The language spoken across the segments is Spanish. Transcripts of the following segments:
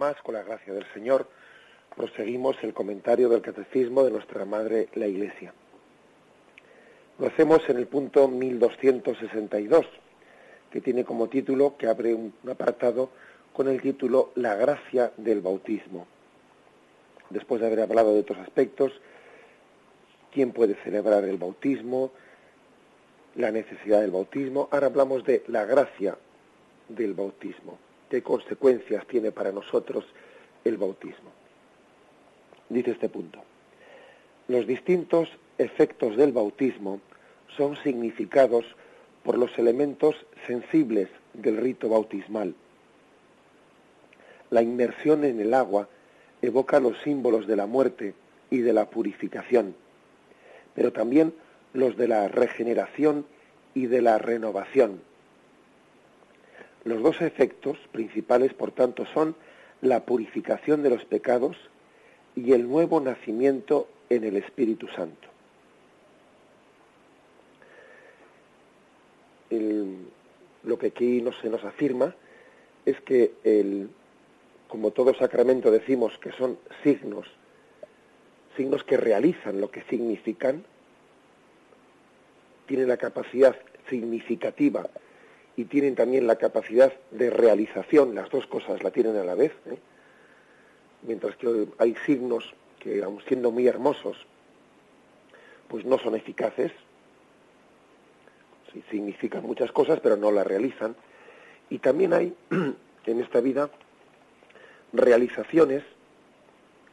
Más, con la gracia del Señor, proseguimos el comentario del Catecismo de nuestra Madre la Iglesia. Lo hacemos en el punto 1262, que tiene como título, que abre un apartado con el título La gracia del bautismo. Después de haber hablado de otros aspectos, quién puede celebrar el bautismo, la necesidad del bautismo, ahora hablamos de la gracia del bautismo, qué consecuencias tiene para nosotros el bautismo. Dice este punto, los distintos efectos del bautismo son significados por los elementos sensibles del rito bautismal. La inmersión en el agua evoca los símbolos de la muerte y de la purificación, pero también los de la regeneración y de la renovación. Los dos efectos principales, por tanto, son la purificación de los pecados y el nuevo nacimiento en el Espíritu Santo. lo que aquí no se nos afirma es que, el, como todo sacramento decimos que son signos, signos que realizan lo que significan, tienen la capacidad significativa y tienen también la capacidad de realización, las dos cosas la tienen a la vez, ¿eh? mientras que hay signos que, aun siendo muy hermosos, pues no son eficaces, sí, significan muchas cosas, pero no las realizan. Y también hay en esta vida realizaciones,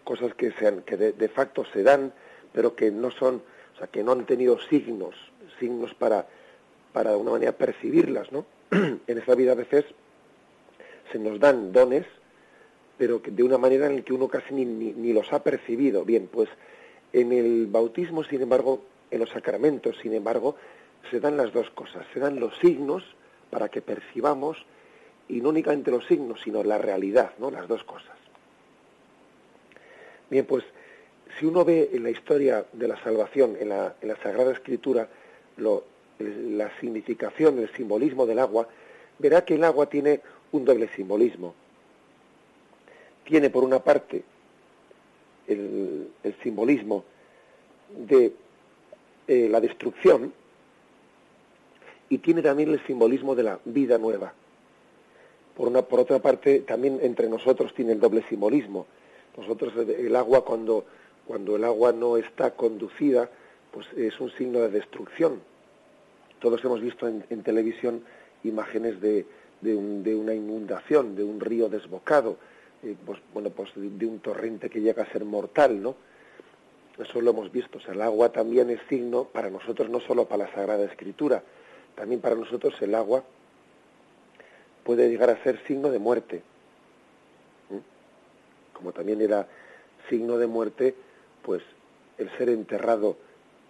cosas que, sean, que de, de facto se dan, pero que no son, o sea, que no han tenido signos, signos para para de alguna manera percibirlas, ¿no? en esta vida a veces se nos dan dones, pero de una manera en la que uno casi ni, ni, los ha percibido. Bien, pues en el bautismo, sin embargo, en los sacramentos, sin embargo, se dan las dos cosas. Se dan los signos para que percibamos, y no únicamente los signos, sino la realidad, ¿no? Las dos cosas. Bien, pues si uno ve en la historia de la salvación, en la, en la Sagrada Escritura, lo, la significación, el simbolismo del agua, verá que el agua tiene un doble simbolismo. Tiene por una parte el, simbolismo de eh, la destrucción y tiene también el simbolismo de la vida nueva. Por, una, por otra parte, también entre nosotros tiene el doble simbolismo. Nosotros el agua cuando, cuando el agua no está conducida, pues es un signo de destrucción, todos hemos visto en, televisión imágenes de, de, una inundación, de un río desbocado, eh, pues, bueno, pues de, un torrente que llega a ser mortal, ¿no? Eso lo hemos visto. O sea, el agua también es signo para nosotros, no solo para la Sagrada Escritura, también para nosotros el agua puede llegar a ser signo de muerte. Como también era signo de muerte, pues el ser enterrado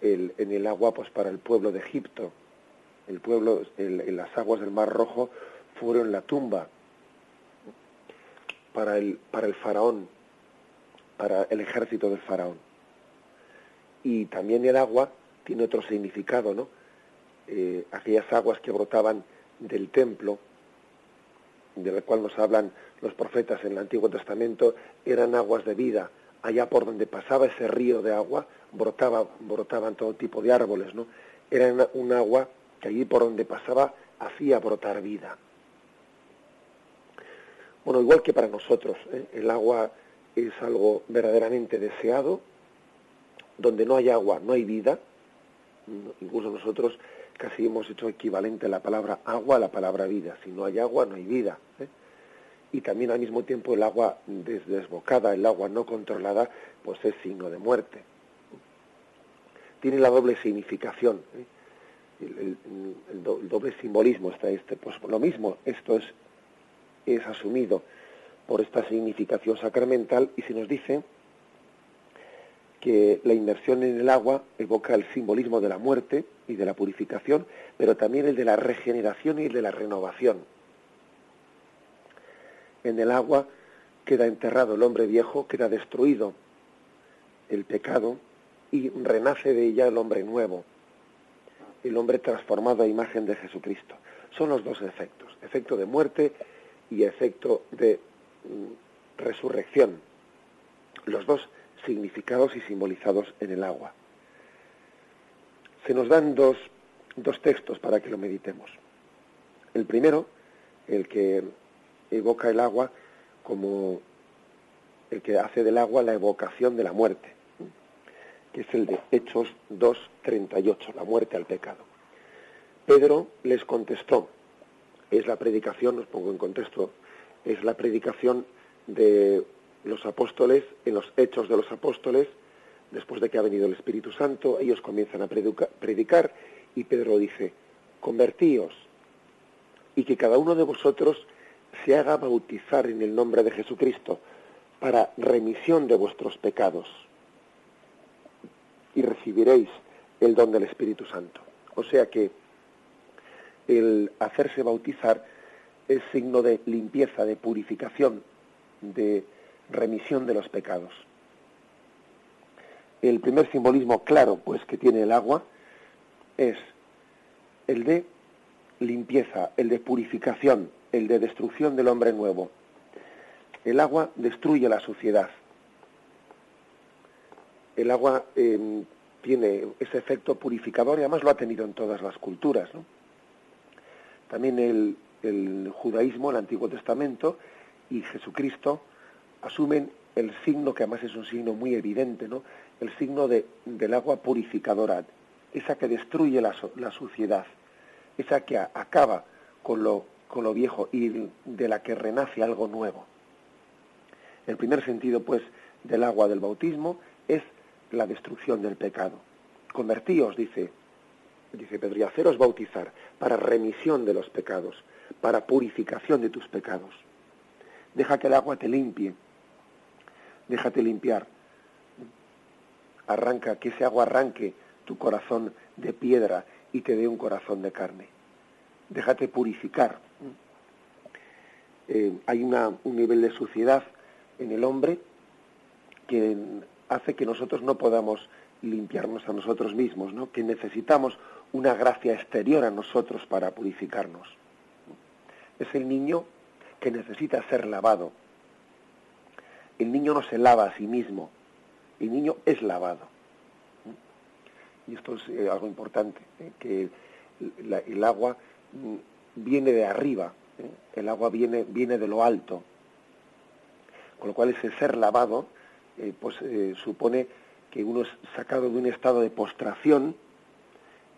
el, en el agua pues para el pueblo de Egipto, el pueblo, en las aguas del Mar Rojo, fueron la tumba para el, para el faraón, para el ejército del faraón. Y también el agua tiene otro significado, ¿no? Eh, aquellas aguas que brotaban del templo, de la cual nos hablan los profetas en el Antiguo Testamento, eran aguas de vida. Allá por donde pasaba ese río de agua, brotaba, brotaban todo tipo de árboles, ¿no? Era un agua que allí por donde pasaba hacía brotar vida. Bueno, igual que para nosotros, ¿eh? el agua es algo verdaderamente deseado, donde no hay agua no hay vida, incluso nosotros casi hemos hecho equivalente la palabra agua a la palabra vida. Si no hay agua, no hay vida. ¿eh? Y también al mismo tiempo el agua desbocada, el agua no controlada, pues es signo de muerte. Tiene la doble significación, ¿eh? El, doble simbolismo está este. Pues lo mismo, esto es, es asumido por esta significación sacramental y se nos dice que la inmersión en el agua evoca el simbolismo de la muerte y de la purificación, pero también el de la regeneración y el de la renovación. En el agua queda enterrado el hombre viejo, queda destruido el pecado y renace de ella el hombre nuevo, el hombre transformado a imagen de Jesucristo. Son los dos efectos, efecto de muerte y efecto de mm, resurrección. Los dos significados y simbolizados en el agua. Se nos dan dos, dos textos para que lo meditemos. El primero, el que evoca el agua como el que hace del agua la evocación de la muerte, es el de Hechos 2.38, la muerte al pecado. Pedro les contestó, es la predicación, os pongo en contexto, es la predicación de los apóstoles, en los hechos de los apóstoles, después de que ha venido el Espíritu Santo, ellos comienzan a predicar y Pedro dice, convertíos y que cada uno de vosotros se haga bautizar en el nombre de Jesucristo para remisión de vuestros pecados y recibiréis el don del Espíritu Santo. O sea que el hacerse bautizar es signo de limpieza, de purificación, de remisión de los pecados. El primer simbolismo claro, pues, que tiene el agua es el de limpieza, el de purificación, el de destrucción del hombre nuevo. El agua destruye la suciedad. El agua em, tiene ese efecto purificador y además lo ha tenido en todas las culturas. También el, el judaísmo, el Antiguo Testamento y Jesucristo asumen el signo, que además es un signo muy evidente, ¿no? el signo de, del agua purificadora, esa que destruye la, la suciedad, esa que acaba con lo, con lo viejo y de la que renace algo nuevo. El primer sentido, pues, del agua del bautismo la destrucción del pecado. Convertíos, dice, dice Pedro, y haceros bautizar para remisión de los pecados, para purificación de tus pecados. Deja que el agua te limpie, déjate limpiar. Arranca, que ese agua arranque tu corazón de piedra y te dé un corazón de carne. Déjate purificar. Eh, hay un nivel de suciedad en el hombre que hace que nosotros no podamos limpiarnos a nosotros mismos, ¿no? que necesitamos una gracia exterior a nosotros para purificarnos. Es el niño que necesita ser lavado, el niño no se lava a sí mismo, el niño es lavado. Y esto es eh, algo importante, ¿eh? que el, agua mm, viene de arriba, ¿eh? el agua viene, viene de lo alto. Con lo cual ese ser lavado pues, supone que uno es sacado de un estado de postración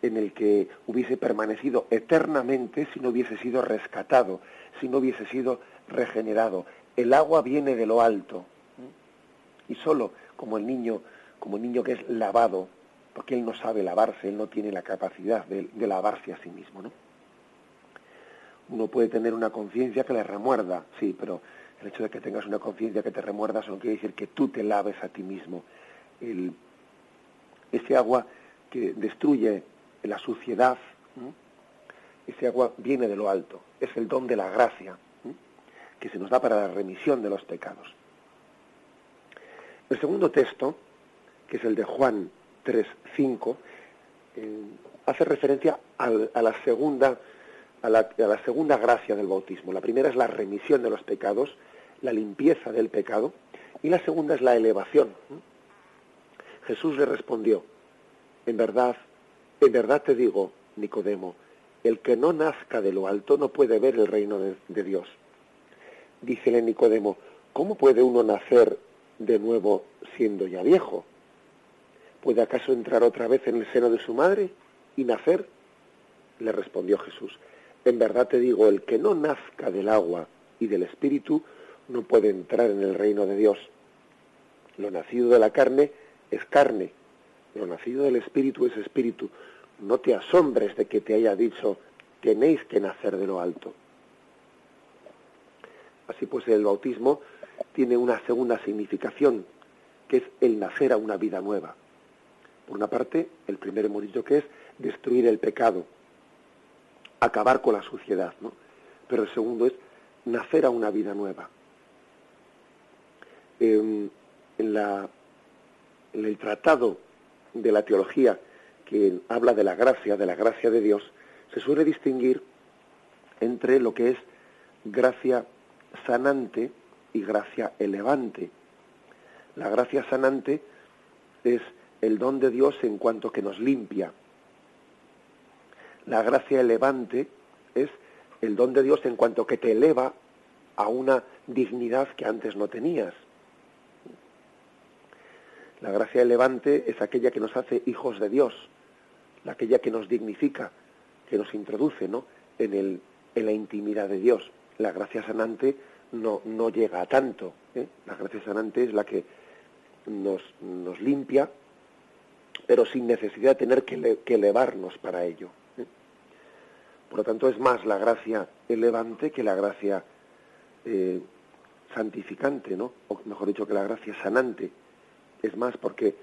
en el que hubiese permanecido eternamente si no hubiese sido rescatado, si no hubiese sido regenerado, el agua viene de lo alto. Y solo como el niño, como el niño que es lavado, porque él no sabe lavarse, él no tiene la capacidad de, lavarse a sí mismo, ¿no? Uno puede tener una conciencia que le remuerda, sí, pero el hecho de que tengas una conciencia que te remuerda solo quiere decir que tú te laves a ti mismo. ese agua que destruye la suciedad, ese agua viene de lo alto, es el don de la gracia que se nos da para la remisión de los pecados. El segundo texto, que es el de Juan 3.5, eh, hace referencia a, la segunda, a la, segunda gracia del bautismo. La primera es la remisión de los pecados, la limpieza del pecado, y la segunda es la elevación. Jesús le respondió, en verdad, en verdad te digo, Nicodemo, el que no nazca de lo alto no puede ver el reino de Dios. Dícele Nicodemo, ¿cómo puede uno nacer de nuevo siendo ya viejo? ¿Puede acaso entrar otra vez en el seno de su madre y nacer? le respondió Jesús, en verdad te digo, el que no nazca del agua y del espíritu no puede entrar en el reino de Dios. Lo nacido de la carne es carne, lo nacido del espíritu es espíritu. No te asombres de que te haya dicho, tenéis que nacer de lo alto. Así pues, el bautismo tiene una segunda significación, que es el nacer a una vida nueva. Por una parte, el primero hemos dicho que es destruir el pecado, acabar con la suciedad, ¿no? Pero el segundo es nacer a una vida nueva. En, la, en el tratado de la teología que habla de la gracia, de la gracia de Dios, se suele distinguir entre lo que es gracia sanante y gracia elevante. La gracia sanante es el don de Dios en cuanto que nos limpia. La gracia elevante es el don de Dios en cuanto que te eleva a una dignidad que antes no tenías. La gracia elevante es aquella que nos hace hijos de Dios, aquella que nos dignifica, que nos introduce ¿no? en, el, en la intimidad de Dios. La gracia sanante no, no llega a tanto. ¿eh? La gracia sanante es la que nos, nos limpia, pero sin necesidad de tener que, elevarnos para ello. ¿eh? Por lo tanto, es más la gracia elevante que la gracia eh, santificante, ¿no? O mejor dicho, que la gracia sanante. Es más, porque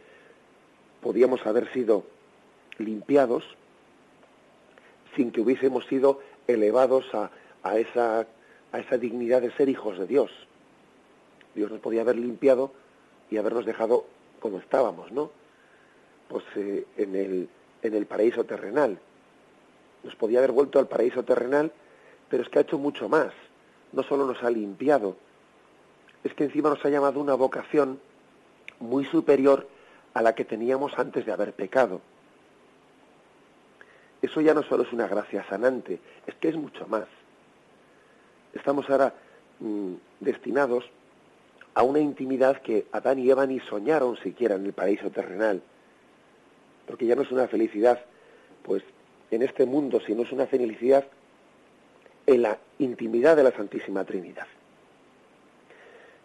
podíamos haber sido limpiados sin que hubiésemos sido elevados a, a esa a esa dignidad de ser hijos de Dios. Dios nos podía haber limpiado y habernos dejado como estábamos, ¿no? Pues eh, en, el, en el paraíso terrenal. Nos podía haber vuelto al paraíso terrenal, pero es que ha hecho mucho más. No solo nos ha limpiado, es que encima nos ha llamado una vocación muy superior a la que teníamos antes de haber pecado. Eso ya no solo es una gracia sanante, es que es mucho más estamos ahora mm, destinados a una intimidad que Adán y Eva ni soñaron siquiera en el paraíso terrenal. Porque ya no es una felicidad, pues, en este mundo, sino es una felicidad en la intimidad de la Santísima Trinidad.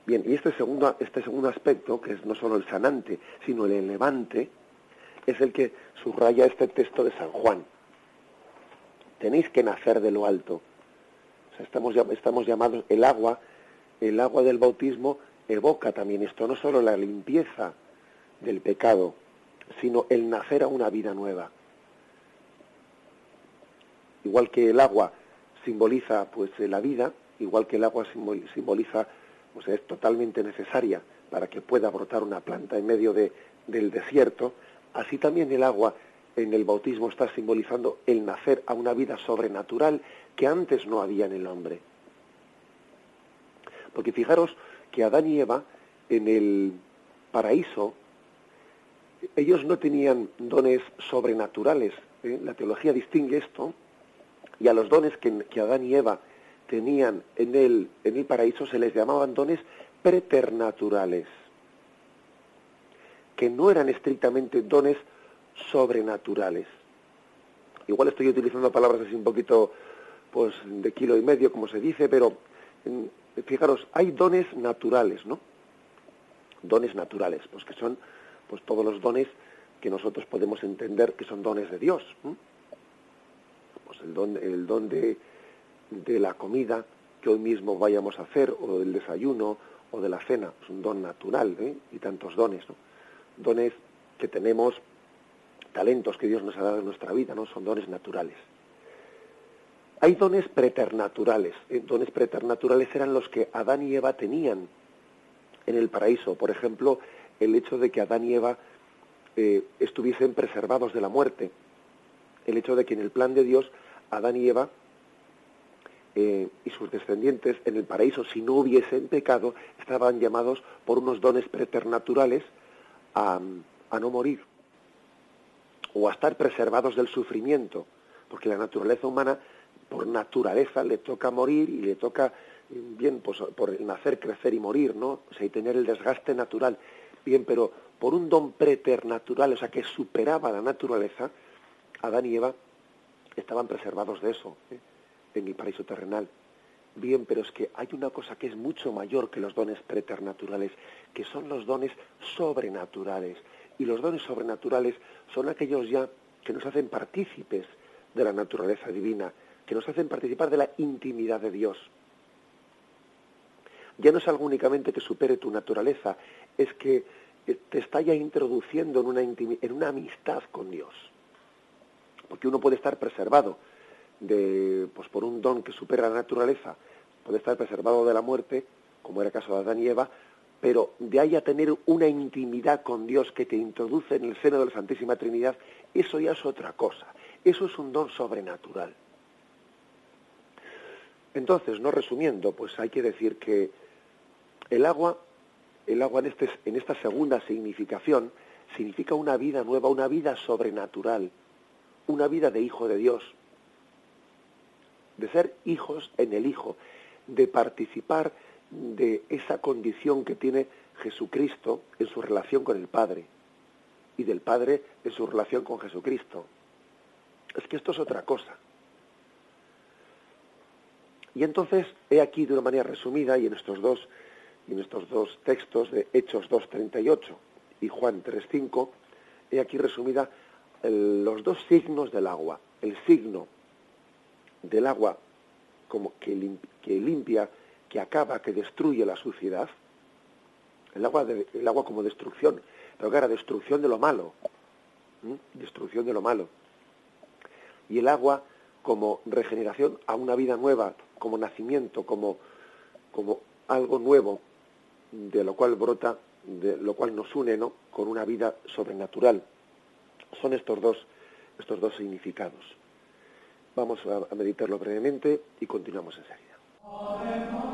Bien, y este segundo, este segundo aspecto, que es no solo el sanante, sino el elevante, es el que subraya este texto de San Juan. Tenéis que nacer de lo alto estamos, estamos llamados, el agua, el agua del bautismo evoca también esto, no solo la limpieza del pecado, sino el nacer a una vida nueva. Igual que el agua simboliza pues la vida, igual que el agua simboliza, pues es totalmente necesaria para que pueda brotar una planta en medio de, del desierto, así también el agua en el bautismo está simbolizando el nacer a una vida sobrenatural que antes no había en el hombre. Porque fijaros que Adán y Eva en el paraíso, ellos no tenían dones sobrenaturales. ¿eh? La teología distingue esto y a los dones que, que, Adán y Eva tenían en el, en el paraíso se les llamaban dones preternaturales, que no eran estrictamente dones sobrenaturales. Igual estoy utilizando palabras así un poquito pues de kilo y medio, como se dice, pero fijaros, hay dones naturales, ¿no? Dones naturales, pues que son pues todos los dones que nosotros podemos entender que son dones de Dios. Pues el don, el don de, de la comida que hoy mismo vayamos a hacer, o del desayuno, o de la cena, es un don natural, ¿eh? y tantos dones, ¿no? Dones que tenemos talentos que Dios nos ha dado en nuestra vida, ¿no? Son dones naturales. Hay dones preternaturales. Eh, dones preternaturales eran los que Adán y Eva tenían en el paraíso. Por ejemplo, el hecho de que Adán y Eva eh, estuviesen preservados de la muerte. El hecho de que en el plan de Dios, Adán y Eva eh, y sus descendientes en el paraíso, si no hubiesen pecado, estaban llamados por unos dones preternaturales a no morir o a estar preservados del sufrimiento, porque la naturaleza humana por naturaleza le toca morir y le toca bien pues por nacer, crecer y morir, ¿no? O sea, y tener el desgaste natural. Bien, pero por un don preternatural, o sea, que superaba la naturaleza, Adán y Eva estaban preservados de eso, ¿eh? En el paraíso terrenal. Bien, pero es que hay una cosa que es mucho mayor que los dones preternaturales, que son los dones sobrenaturales. Y los dones sobrenaturales son aquellos ya que nos hacen partícipes de la naturaleza divina, que nos hacen participar de la intimidad de Dios. Ya no es algo únicamente que supere tu naturaleza, es que te está ya introduciendo en una, en una amistad con Dios. Porque uno puede estar preservado de, pues por un don que supera la naturaleza, puede estar preservado de la muerte, como era el caso de Adán y Eva, pero de ahí a tener una intimidad con Dios que te introduce en el seno de la Santísima Trinidad, eso ya es otra cosa. Eso es un don sobrenatural. Entonces, no resumiendo, pues hay que decir que el agua, el agua en, este, en esta segunda significación, significa una vida nueva, una vida sobrenatural, una vida de hijo de Dios, de ser hijos en el Hijo, de participar de esa condición que tiene Jesucristo en su relación con el Padre y del Padre en su relación con Jesucristo. Es que esto es otra cosa. Y entonces, he aquí de una manera resumida, y en estos dos, en estos dos textos de Hechos 2.38 y Juan 3.5, he aquí resumida los dos signos del agua. El signo del agua como que, limpia, que acaba, que destruye la suciedad. El agua, el agua como destrucción, pero claro, destrucción de lo malo. Destrucción de lo malo. Y el agua como regeneración a una vida nueva, como nacimiento, como, como algo nuevo, de lo cual brota, de lo cual nos une ¿no? con una vida sobrenatural. Son estos dos, estos dos significados. Vamos a, meditarlo brevemente y continuamos enseguida.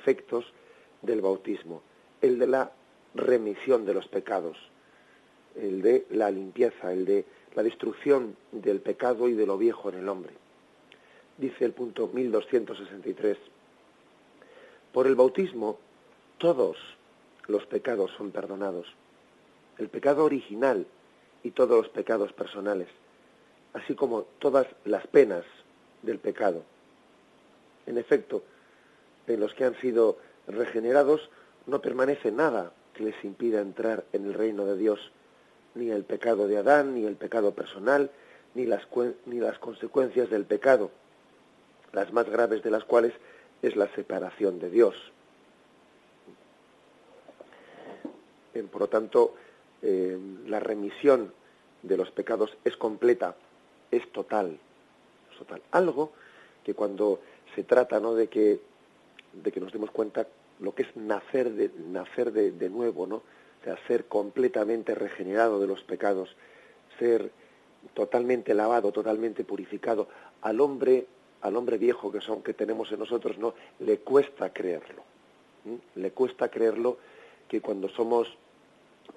Efectos del bautismo, el de la remisión de los pecados, el de la limpieza, el de la destrucción del pecado y de lo viejo en el hombre. Dice el punto 1263, por el bautismo todos los pecados son perdonados, el pecado original y todos los pecados personales así como todas las penas del pecado. En efecto, en los que han sido regenerados no permanece nada que les impida entrar en el reino de Dios, ni el pecado de Adán, ni el pecado personal, ni las, ni las consecuencias del pecado, las más graves de las cuales es la separación de Dios. Por lo tanto, eh, la remisión de los pecados es completa, es total, es total. Algo que cuando se trata ¿no? de, que, de que nos demos cuenta lo que es nacer de, nacer de, de nuevo, ¿no? O sea, ser completamente regenerado de los pecados, ser totalmente lavado, totalmente purificado. Al hombre, al hombre viejo que son que tenemos en nosotros, no le cuesta creerlo. Le cuesta creerlo que cuando somos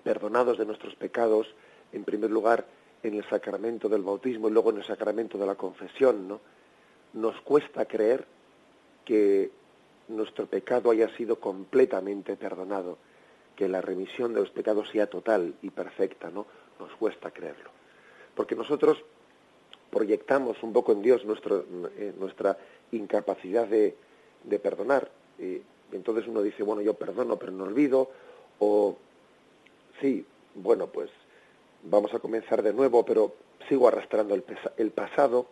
perdonados de nuestros pecados, en primer lugar en el sacramento del bautismo y luego en el sacramento de la confesión, ¿no? Nos cuesta creer que nuestro pecado haya sido completamente perdonado, que la remisión de los pecados sea total y perfecta, ¿no? Nos cuesta creerlo. Porque nosotros proyectamos un poco en Dios nuestro, eh, nuestra incapacidad de, de perdonar. Y entonces uno dice, bueno, yo perdono pero no olvido, o sí, bueno, pues vamos a comenzar de nuevo, pero sigo arrastrando el, el pasado,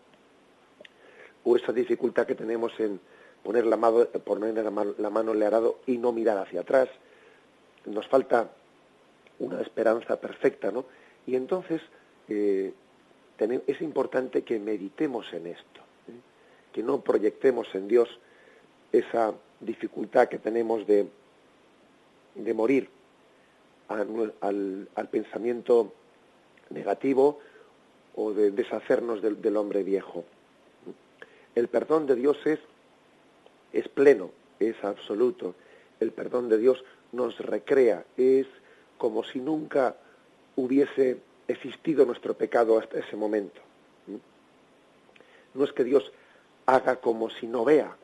o esa dificultad que tenemos en poner la mano, poner la mano, en el arado y no mirar hacia atrás. Nos falta una esperanza perfecta, ¿no? Y entonces eh, es importante que meditemos en esto, ¿eh? que no proyectemos en Dios esa dificultad que tenemos de, de morir al, al, pensamiento negativo o de deshacernos del, hombre viejo. El perdón de Dios es, es pleno, es absoluto. El perdón de Dios nos recrea, es como si nunca hubiese existido nuestro pecado hasta ese momento. No es que Dios haga como si no vea.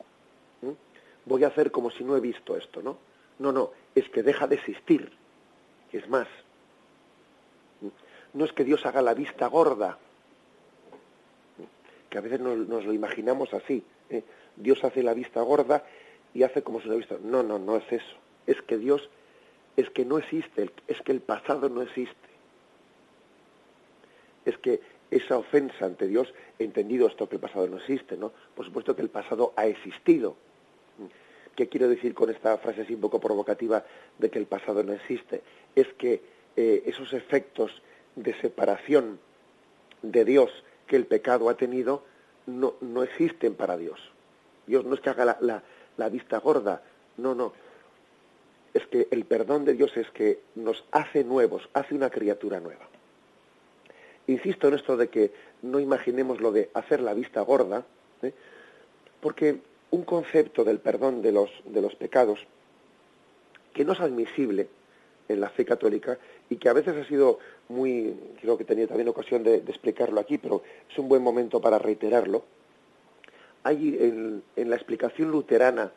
Voy a hacer como si no he visto esto, ¿no? No, no, es que deja de existir. Es más, no es que Dios haga la vista gorda, que a veces nos, nos lo imaginamos así. ¿eh? Dios hace la vista gorda y hace como si no visto. No, no, no es eso. Es que Dios, es que no existe, es que el pasado no existe. Es que esa ofensa ante Dios, entendido esto que el pasado no existe, ¿no? Por supuesto que el pasado ha existido. ¿Qué quiero decir con esta frase así un poco provocativa de que el pasado no existe? Es que eh, esos efectos de separación de Dios que el pecado ha tenido no, no existen para Dios. Dios no es que haga la, vista gorda, no, no. Es que el perdón de Dios es que nos hace nuevos, hace una criatura nueva. Insisto en esto de que no imaginemos lo de hacer la vista gorda, ¿eh? porque un concepto del perdón de los, pecados que no es admisible en la fe católica y que a veces ha sido muy, creo que tenía también ocasión de explicarlo aquí, pero es un buen momento para reiterarlo. Hay en, la explicación luterana,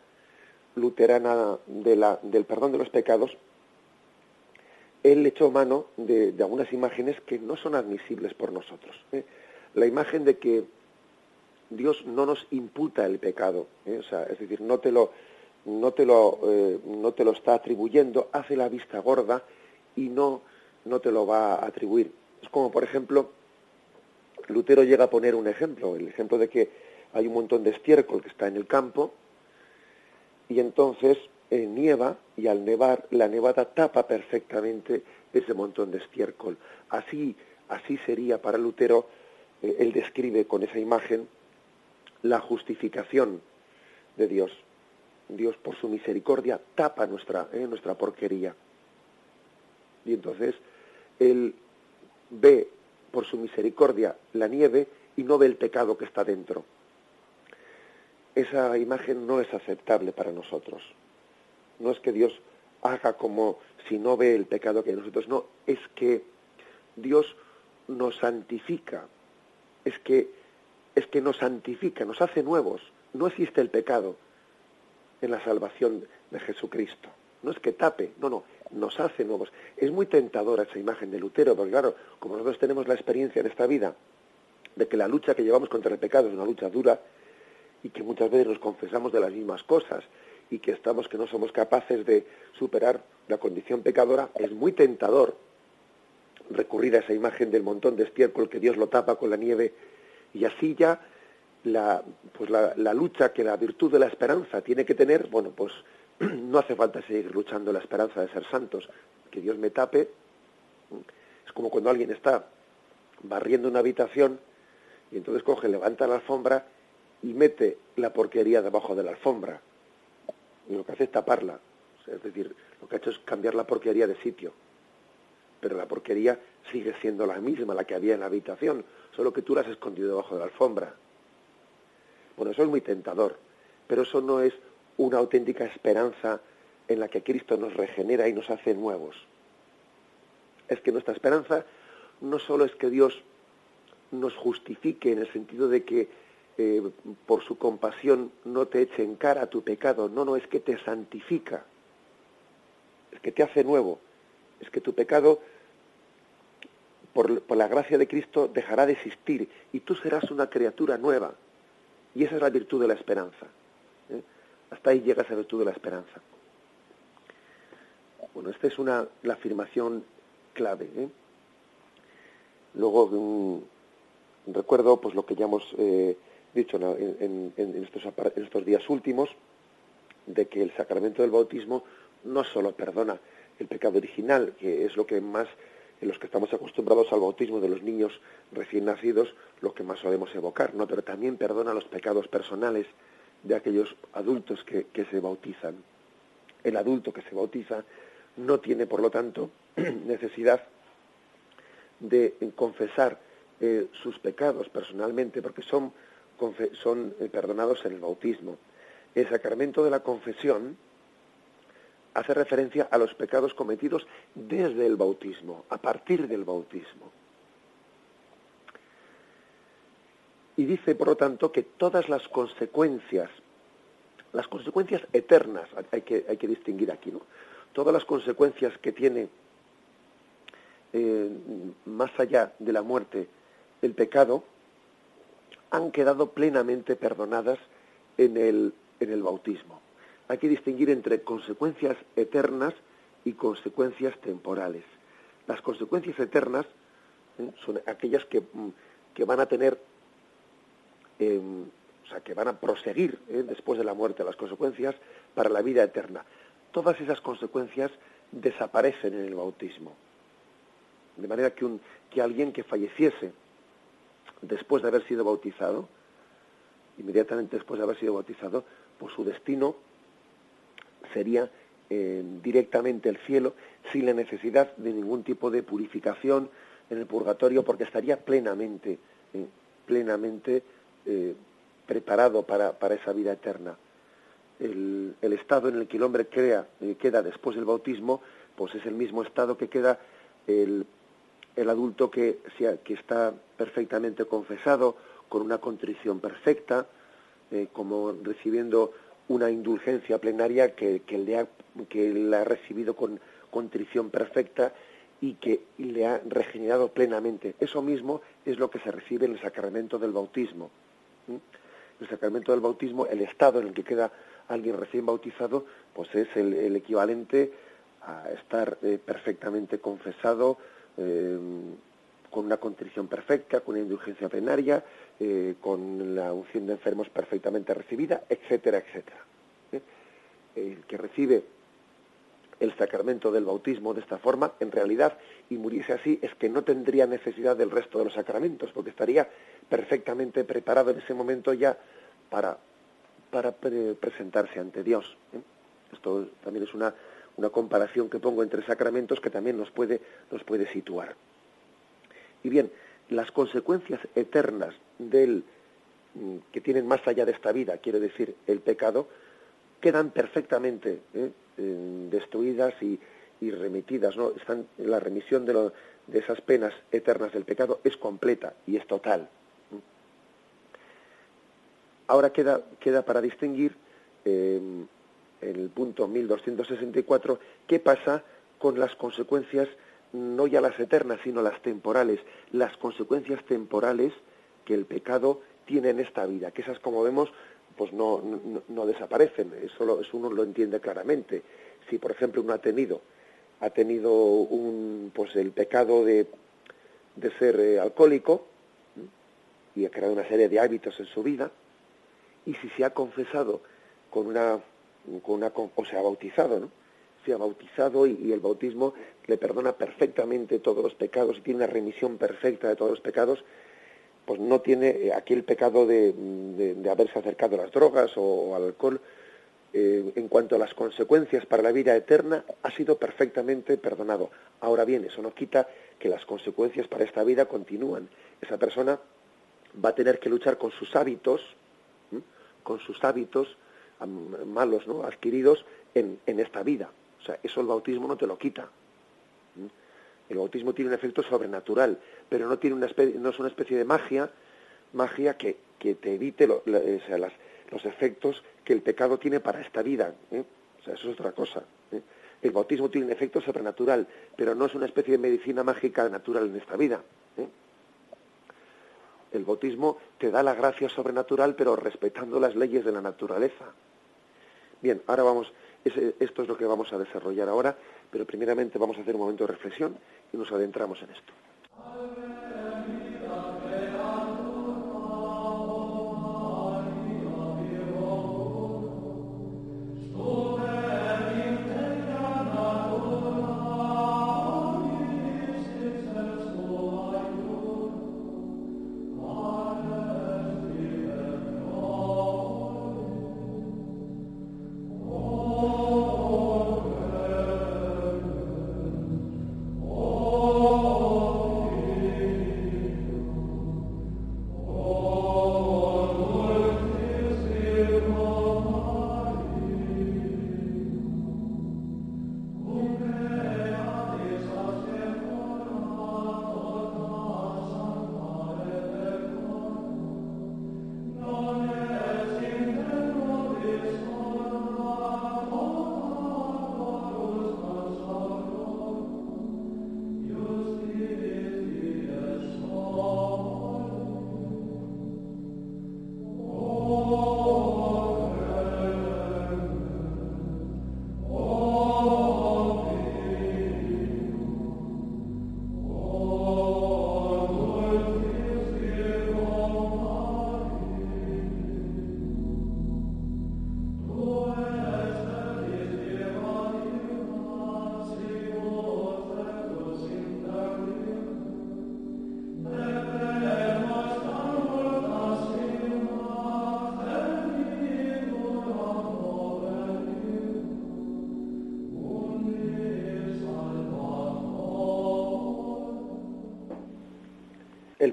luterana del perdón de los pecados, él echó mano de, algunas imágenes que no son admisibles por nosotros. ¿eh? La imagen de que Dios no nos imputa el pecado, ¿eh? es decir, no te lo, no te lo, eh, no te lo está atribuyendo, hace la vista gorda y no, no te lo va a atribuir. Es como, por ejemplo, Lutero llega a poner un ejemplo, el ejemplo de que hay un montón de estiércol que está en el campo y entonces eh, nieva y al nevar la nevada tapa perfectamente ese montón de estiércol. Así, así sería para Lutero, eh, él describe con esa imagen la justificación de Dios. Dios por su misericordia tapa nuestra, eh, nuestra porquería. Y entonces Él ve por su misericordia la nieve y no ve el pecado que está dentro. Esa imagen no es aceptable para nosotros. No es que Dios haga como si no ve el pecado que hay en nosotros, no, es que Dios nos santifica, es que es que nos santifica, nos hace nuevos. No existe el pecado en la salvación de Jesucristo. No es que tape, no, no, nos hace nuevos. Es muy tentadora esa imagen de Lutero, porque claro, como nosotros tenemos la experiencia en esta vida de que la lucha que llevamos contra el pecado es una lucha dura y que muchas veces nos confesamos de las mismas cosas y que estamos que no somos capaces de superar la condición pecadora, es muy tentador recurrir a esa imagen del montón de estiércol que Dios lo tapa con la nieve y así ya la, pues la, la, lucha que la virtud de la esperanza tiene que tener, bueno, pues no hace falta seguir luchando la esperanza de ser santos, que Dios me tape. Es como cuando alguien está barriendo una habitación y entonces coge, levanta la alfombra y mete la porquería debajo de la alfombra. Y lo que hace es taparla. es decir, lo que ha hecho es cambiar la porquería de sitio. Pero la porquería sigue siendo la misma, la que había en la habitación, solo que tú la has escondido debajo de la alfombra. Bueno, eso es muy tentador, pero eso no es una auténtica esperanza en la que Cristo nos regenera y nos hace nuevos. Es que nuestra esperanza no solo es que Dios nos justifique en el sentido de que por su compasión no te eche en cara tu pecado, no, no, es que te santifica, es que te hace nuevo, es que tu pecado, por, la gracia de Cristo, dejará de existir y tú serás una criatura nueva. Y esa es la virtud de la esperanza. ¿eh? Hasta ahí llega esa virtud de la esperanza. Bueno, esta es una, la afirmación clave. ¿eh? Luego, mm, recuerdo pues lo que ya eh, dicho en, estos, en, estos, días últimos, de que el sacramento del bautismo no solo perdona el pecado original, que es lo que más, en los que estamos acostumbrados al bautismo de los niños recién nacidos, lo que más solemos evocar, ¿no? pero también perdona los pecados personales de aquellos adultos que, que se bautizan. El adulto que se bautiza no tiene, por lo tanto, necesidad de confesar eh, sus pecados personalmente, porque son, son eh, perdonados en el bautismo. El sacramento de la confesión hace referencia a los pecados cometidos desde el bautismo, a partir del bautismo. Y dice, por lo tanto, que todas las consecuencias, las consecuencias eternas, hay que, hay que distinguir aquí, ¿no? Todas las consecuencias que tiene eh, más allá de la muerte el pecado, han quedado plenamente perdonadas en el, en el bautismo. Hay que distinguir entre consecuencias eternas y consecuencias temporales. Las consecuencias eternas ¿eh? son aquellas que, mm, que, van a tener, em, o sea, que van a proseguir ¿eh? después de la muerte, las consecuencias para la vida eterna. Todas esas consecuencias desaparecen en el bautismo. De manera que, un, que alguien que falleciese después de haber sido bautizado, inmediatamente después de haber sido bautizado, pues su destino sería eh, directamente el cielo sin la necesidad de ningún tipo de purificación en el purgatorio porque estaría plenamente, eh, plenamente eh, preparado para, esa vida eterna. El, el, estado en el que el hombre crea, queda después del bautismo, pues es el mismo estado que queda el, el adulto que, que está perfectamente confesado, con una contrición perfecta, eh, como recibiendo una indulgencia plenaria que, que, le ha, recibido con contrición perfecta y que le ha regenerado plenamente. Eso mismo es lo que se recibe en el sacramento del bautismo. El sacramento del bautismo, el estado en el que queda alguien recién bautizado, pues es el, equivalente a estar eh, perfectamente confesado, eh, con una contrición perfecta, con una indulgencia plenaria, eh, con la unción de enfermos perfectamente recibida, etcétera, etcétera. ¿Eh? El que recibe el sacramento del bautismo de esta forma, en realidad, y muriese así, es que no tendría necesidad del resto de los sacramentos, porque estaría perfectamente preparado en ese momento ya para, para presentarse ante Dios. Esto también es una una comparación que pongo entre sacramentos que también nos puede, nos puede situar. Y bien, las consecuencias eternas del mm, que tienen más allá de esta vida, quiere decir el pecado, quedan perfectamente ¿eh? destruidas y, remitidas. ¿no? Están, la remisión de, de, esas penas eternas del pecado es completa y es total. Ahora queda, queda para distinguir eh, el punto 1264, ¿qué pasa con las consecuencias, no ya las eternas, sino las temporales, las consecuencias temporales que el pecado tiene en esta vida, que esas, como vemos, pues no, no, desaparecen, eso, eso, uno lo entiende claramente. Si, por ejemplo, uno ha tenido, ha tenido un, pues el pecado de, de ser eh, alcohólico y ha creado una serie de hábitos en su vida, y si se ha confesado con una con una, o se ha bautizado, ¿no? se ha bautizado y, el bautismo le perdona perfectamente todos los pecados y tiene una remisión perfecta de todos los pecados, pues no tiene eh, aquí el pecado de, haberse acercado a las drogas o, al alcohol. Eh, en cuanto a las consecuencias para la vida eterna, ha sido perfectamente perdonado. Ahora bien, eso no quita que las consecuencias para esta vida continúan. Esa persona va a tener que luchar con sus hábitos, con sus hábitos malos, ¿no? adquiridos en, en esta vida. O sea, eso el bautismo no te lo quita. El bautismo tiene un efecto sobrenatural, pero no, tiene una especie, no es una especie de magia, magia que, que te evite los efectos que el pecado tiene para esta vida. ¿eh? O sea, eso es otra cosa. ¿eh? El bautismo tiene un efecto sobrenatural, pero no es una especie de medicina mágica natural en esta vida. ¿eh? El bautismo te da la gracia sobrenatural, pero respetando las leyes de la naturaleza. Bien, ahora vamos, esto es lo que vamos a desarrollar ahora, pero primeramente vamos a hacer un momento de reflexión y nos adentramos en esto.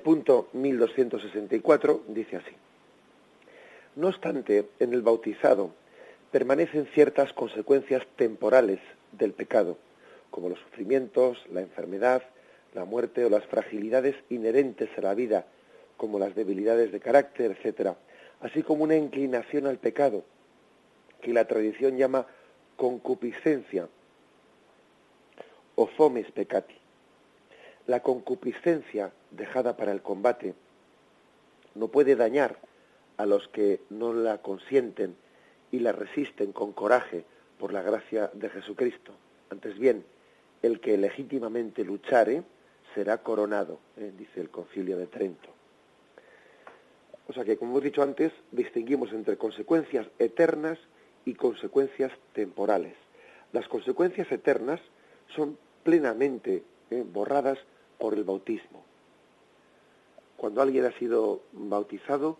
Punto 1264 dice así. No obstante, en el bautizado permanecen ciertas consecuencias temporales del pecado, como los sufrimientos, la enfermedad, la muerte o las fragilidades inherentes a la vida, como las debilidades de carácter, etc., así como una inclinación al pecado, que la tradición llama concupiscencia o fomes peccati. La concupiscencia dejada para el combate no puede dañar a los que no la consienten y la resisten con coraje por la gracia de Jesucristo. Antes bien, el que legítimamente luchare será coronado, ¿eh? dice el concilio de Trento. O sea que, como hemos dicho antes, distinguimos entre consecuencias eternas y consecuencias temporales. Las consecuencias eternas son plenamente ¿eh? borradas por el bautismo. Cuando alguien ha sido bautizado,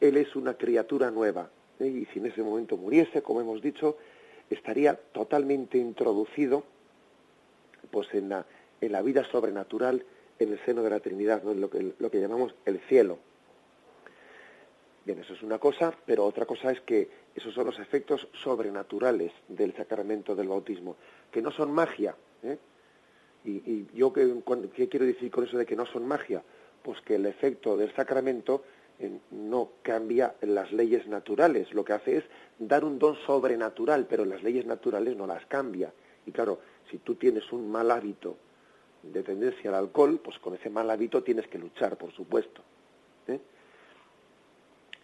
él es una criatura nueva. ¿eh? Y si en ese momento muriese, como hemos dicho, estaría totalmente introducido pues en la, en la vida sobrenatural en el seno de la Trinidad, en lo que, lo que llamamos el cielo. Bien, eso es una cosa, pero otra cosa es que esos son los efectos sobrenaturales del sacramento del bautismo, que no son magia, ¿eh? Y, yo, ¿qué, quiero decir con eso de que no son magia? Pues que el efecto del sacramento eh, no cambia las leyes naturales, lo que hace es dar un don sobrenatural, pero las leyes naturales no las cambia. Y claro, si tú tienes un mal hábito de tendencia al alcohol, pues con ese mal hábito tienes que luchar, por supuesto. ¿eh?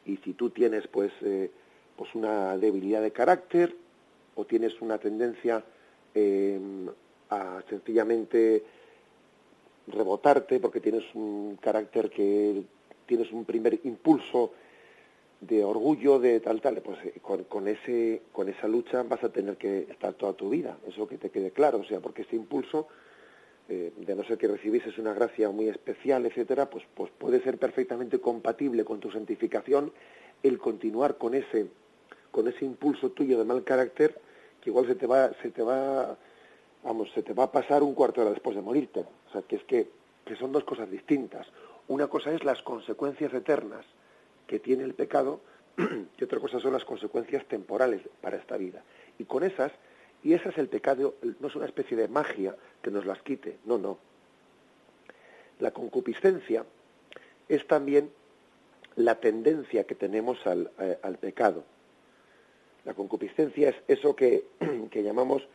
Y si tú tienes pues, eh, pues una debilidad de carácter o tienes una tendencia a sencillamente rebotarte porque tienes un carácter que tienes un primer impulso de orgullo, de tal, tal, pues eh, con, ese, con esa lucha vas a tener que estar toda tu vida, eso que te quede claro, o sea, porque ese impulso, eh, de no ser que recibieses una gracia muy especial, etcétera, pues, pues puede ser perfectamente compatible con tu santificación el continuar con ese, con ese impulso tuyo de mal carácter, que igual se te va, se te va, vamos, se te va a pasar un cuarto de hora después de morirte. O sea, que es que, que son dos cosas distintas. Una cosa es las consecuencias eternas, que tiene el pecado y otra cosa son las consecuencias temporales para esta vida. Y con esas, y ese es el pecado, no es una especie de magia que nos las quite, no, no. La concupiscencia es también la tendencia que tenemos al, eh, al pecado. La concupiscencia es eso que, que, llamamos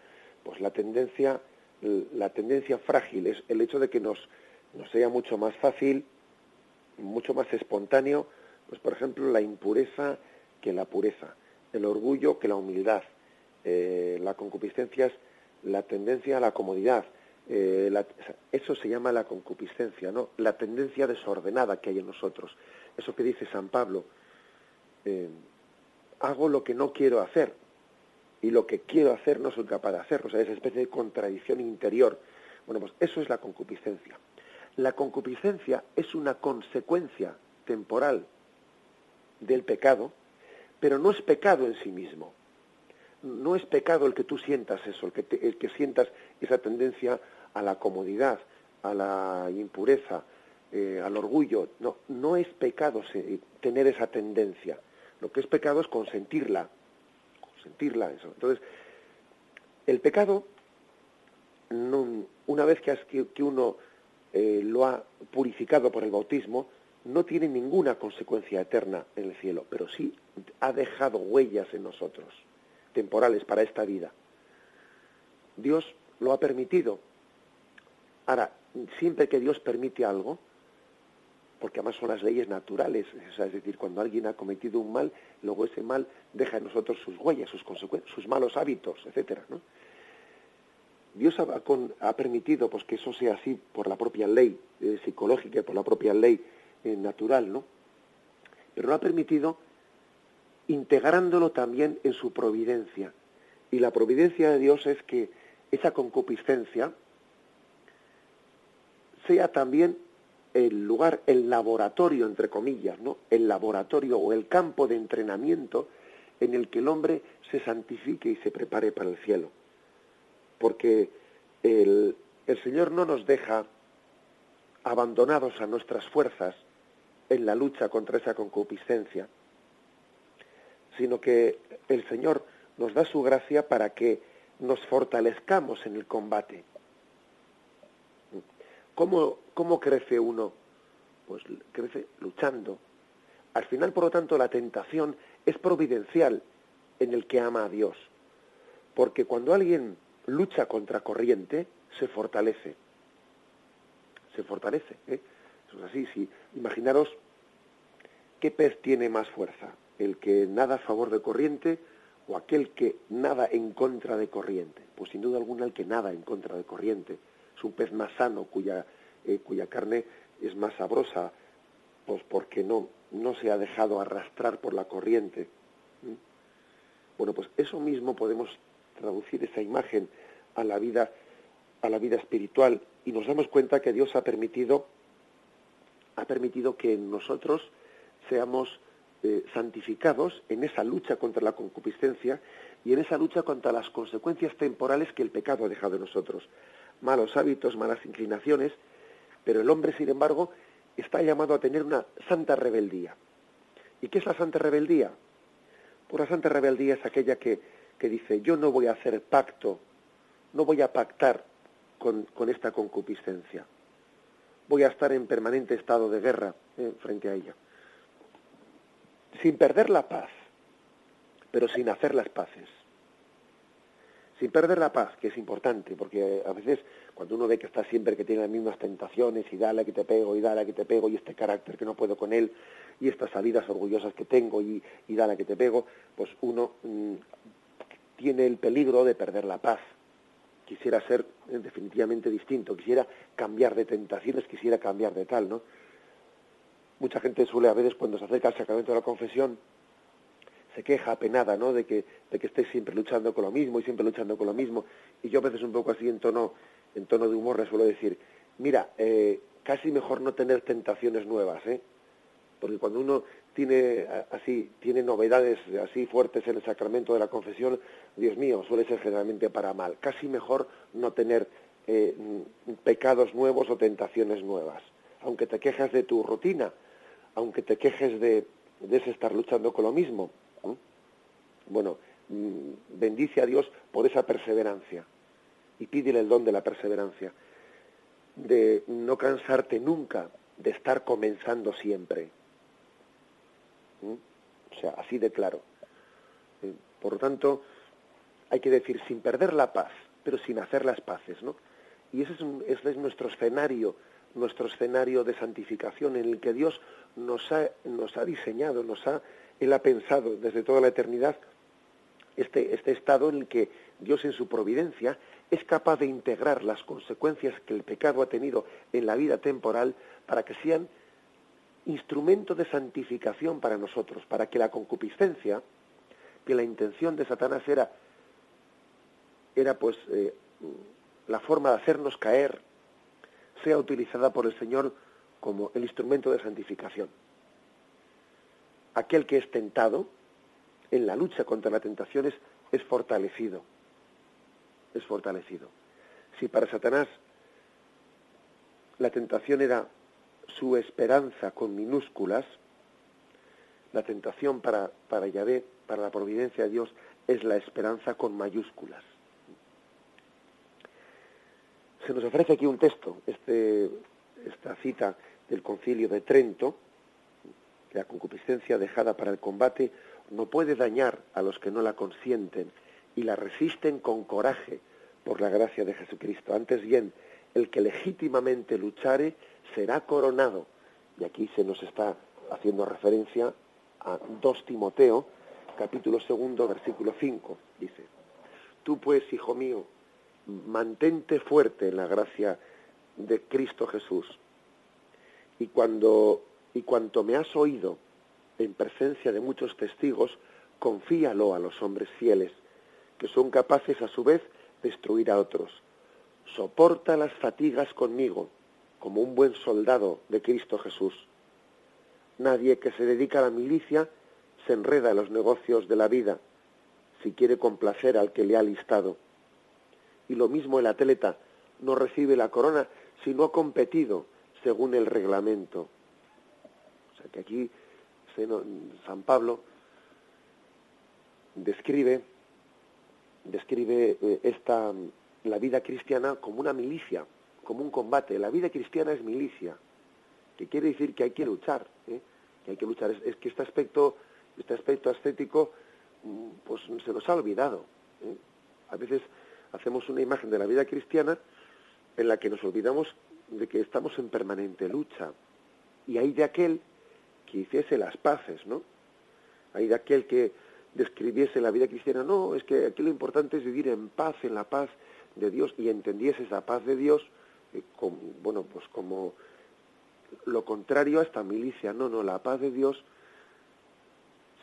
pues la tendencia la tendencia frágil, es el hecho de que nos, nos sea mucho más fácil, mucho más espontáneo pues por ejemplo, la impureza que la pureza, el orgullo que la humildad, eh, la concupiscencia es la tendencia a la comodidad. Eh, eso se llama la concupiscencia, ¿no? La tendencia desordenada que hay en nosotros. Eso que dice San Pablo, eh, hago lo que no quiero hacer y lo que quiero hacer no soy capaz de hacer. O sea, esa especie de contradicción interior. Bueno, pues eso es la concupiscencia. La concupiscencia es una consecuencia temporal del pecado, pero no es pecado en sí mismo. No es pecado el que tú sientas eso, el que, el que sientas esa tendencia a la comodidad, a la impureza, eh, al orgullo. No, no es pecado tener esa tendencia. Lo que es pecado es consentirla. Consentirla, eso. Entonces, el pecado, una vez que, que uno eh, lo ha purificado por el bautismo, no tiene ninguna consecuencia eterna en el cielo, pero sí ha dejado huellas en nosotros, temporales para esta vida. Dios lo ha permitido. Ahora, siempre que Dios permite algo, porque además son las leyes naturales, es decir, cuando alguien ha cometido un mal, luego ese mal deja en nosotros sus huellas, sus consecuencias, sus malos hábitos, etcétera, ¿no? Dios ha, permitido pues que eso sea así por la propia ley eh, psicológica, por la propia ley eh, natural, ¿no? Pero lo ha permitido integrándolo también en su providencia. Y la providencia de Dios es que esa concupiscencia sea también el lugar, el laboratorio, entre comillas, ¿no? El laboratorio o el campo de entrenamiento en el que el hombre se santifique y se prepare para el cielo. Porque el, el Señor no nos deja abandonados a nuestras fuerzas, en la lucha contra esa concupiscencia, sino que el Señor nos da su gracia para que nos fortalezcamos en el combate. ¿Cómo, cómo crece uno? Pues crece luchando. Al final, por lo tanto, la tentación es providencial en el que ama a Dios. Porque cuando alguien lucha contra corriente, se fortalece. Se fortalece. ¿eh? Eso es así, sí. Imaginaros qué pez tiene más fuerza, el que nada a favor de corriente o aquel que nada en contra de corriente. Pues sin duda alguna el que nada en contra de corriente. Es un pez más sano cuya, eh, cuya carne es más sabrosa, pues porque no, no se ha dejado arrastrar por la corriente. Bueno, pues eso mismo podemos traducir esa imagen a la vida a la vida espiritual y nos damos cuenta que Dios ha permitido ha permitido que nosotros seamos eh, santificados en esa lucha contra la concupiscencia y en esa lucha contra las consecuencias temporales que el pecado ha dejado en nosotros. Malos hábitos, malas inclinaciones, pero el hombre, sin embargo, está llamado a tener una santa rebeldía. ¿Y qué es la santa rebeldía? Pues la santa rebeldía es aquella que, que dice, yo no voy a hacer pacto, no voy a pactar con, con esta concupiscencia voy a estar en permanente estado de guerra eh, frente a ella. Sin perder la paz, pero sin hacer las paces. Sin perder la paz, que es importante, porque a veces cuando uno ve que está siempre que tiene las mismas tentaciones y dale que te pego y dale que te pego y este carácter que no puedo con él y estas salidas orgullosas que tengo y, y dale que te pego, pues uno mm, tiene el peligro de perder la paz quisiera ser eh, definitivamente distinto, quisiera cambiar de tentaciones, quisiera cambiar de tal, ¿no? Mucha gente suele a veces cuando se acerca al sacramento de la confesión se queja apenada, ¿no? De que, de que esté siempre luchando con lo mismo y siempre luchando con lo mismo. Y yo a veces un poco así en tono, en tono de humor le suelo decir, mira, eh, casi mejor no tener tentaciones nuevas, ¿eh? Porque cuando uno tiene así, tiene novedades así fuertes en el sacramento de la confesión, Dios mío, suele ser generalmente para mal. Casi mejor no tener eh, pecados nuevos o tentaciones nuevas. Aunque te quejes de tu rutina, aunque te quejes de, de estar luchando con lo mismo. Bueno, mm, bendice a Dios por esa perseverancia y pídele el don de la perseverancia, de no cansarte nunca de estar comenzando siempre. O sea, así de claro. Eh, por lo tanto, hay que decir sin perder la paz, pero sin hacer las paces, ¿no? Y ese es, ese es nuestro escenario, nuestro escenario de santificación en el que Dios nos ha, nos ha diseñado, nos ha, Él ha pensado desde toda la eternidad este, este estado en el que Dios en su providencia es capaz de integrar las consecuencias que el pecado ha tenido en la vida temporal para que sean instrumento de santificación para nosotros, para que la concupiscencia, que la intención de Satanás era, era pues eh, la forma de hacernos caer, sea utilizada por el Señor como el instrumento de santificación. Aquel que es tentado en la lucha contra la tentación es, es fortalecido, es fortalecido. Si para Satanás la tentación era su esperanza con minúsculas, la tentación para, para Yahvé, para la providencia de Dios, es la esperanza con mayúsculas. Se nos ofrece aquí un texto, este, esta cita del concilio de Trento, la concupiscencia dejada para el combate no puede dañar a los que no la consienten y la resisten con coraje por la gracia de Jesucristo. Antes bien, el que legítimamente luchare será coronado. Y aquí se nos está haciendo referencia a 2 Timoteo, capítulo segundo, versículo 5. Dice, tú pues, hijo mío, mantente fuerte en la gracia de Cristo Jesús. Y cuando y cuanto me has oído en presencia de muchos testigos, confíalo a los hombres fieles, que son capaces a su vez de destruir a otros. Soporta las fatigas conmigo, como un buen soldado de Cristo Jesús. Nadie que se dedica a la milicia se enreda en los negocios de la vida, si quiere complacer al que le ha listado. Y lo mismo el atleta no recibe la corona si no ha competido según el reglamento. Que aquí San Pablo describe, describe eh, esta, la vida cristiana como una milicia, como un combate. La vida cristiana es milicia, que quiere decir que hay que luchar, ¿eh? que hay que luchar. Es, que este aspecto, este aspecto estético, mm, pues se nos ha olvidado. ¿eh? A veces hacemos una imagen de la vida cristiana en la que nos olvidamos de que estamos en permanente lucha. Y hay de aquel que hiciese las paces, ¿no? Hay de aquel que describiese la vida cristiana, no, es que aquí lo importante es vivir en paz, en la paz de Dios, y entendiese esa paz de Dios eh, bueno, pues como lo contrario a esta milicia. No, no, la paz de Dios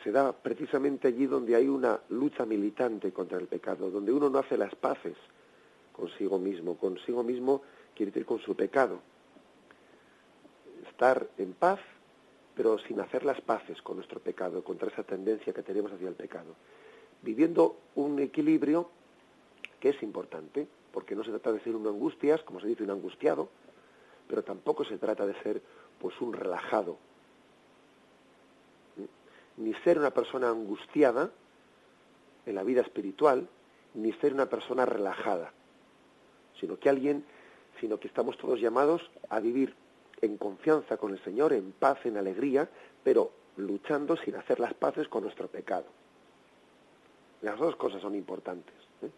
se da precisamente allí donde hay una lucha militante contra el pecado, donde uno no hace las paces consigo mismo. Consigo mismo quiere decir con su pecado. Estar en paz, pero sin hacer las paces con nuestro pecado, contra esa tendencia que tenemos hacia el pecado. Viviendo un equilibrio que es importante, porque no se trata de ser un angustias, como se dice, un angustiado, pero tampoco se trata de ser pues un relajado. Ni ser una persona angustiada en la vida espiritual, ni ser una persona relajada, sino que alguien, sino que estamos todos llamados a vivir en confianza con el Señor, en paz, en alegría, pero luchando sin hacer las paces con nuestro pecado. Las dos cosas son importantes. ¿eh?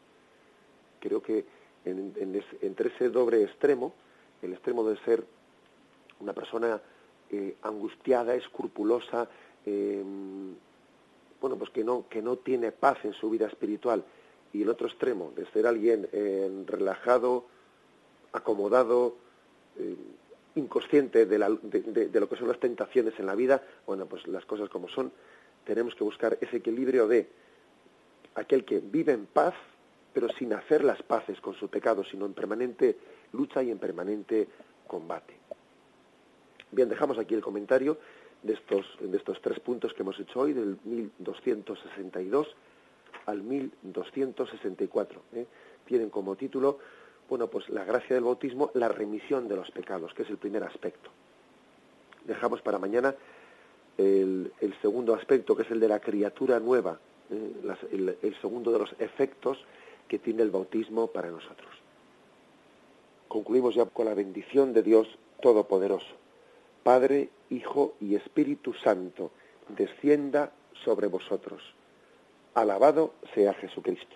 Creo que entre ese doble extremo, el extremo de ser una persona eh, angustiada, escrupulosa, em, bueno, pues que no, que no tiene paz en su vida espiritual, y el otro extremo, de ser alguien em, relajado, acomodado, inconsciente de, de, lo que son las tentaciones en la vida, bueno, pues las cosas como son, tenemos que buscar ese equilibrio de aquel que vive en paz, pero sin hacer las paces con su pecado, sino en permanente lucha y en permanente combate. Bien, dejamos aquí el comentario de estos, de estos tres puntos que hemos hecho hoy, del 1262 al 1264. ¿eh? Tienen como título, bueno, pues la gracia del bautismo, la remisión de los pecados, que es el primer aspecto. Dejamos para mañana el, segundo aspecto, que es el de la criatura nueva, ¿eh? el segundo de los efectos que tiene el bautismo para nosotros. Concluimos ya con la bendición de Dios Todopoderoso. Padre, Hijo y Espíritu Santo, descienda sobre vosotros. Alabado sea Jesucristo.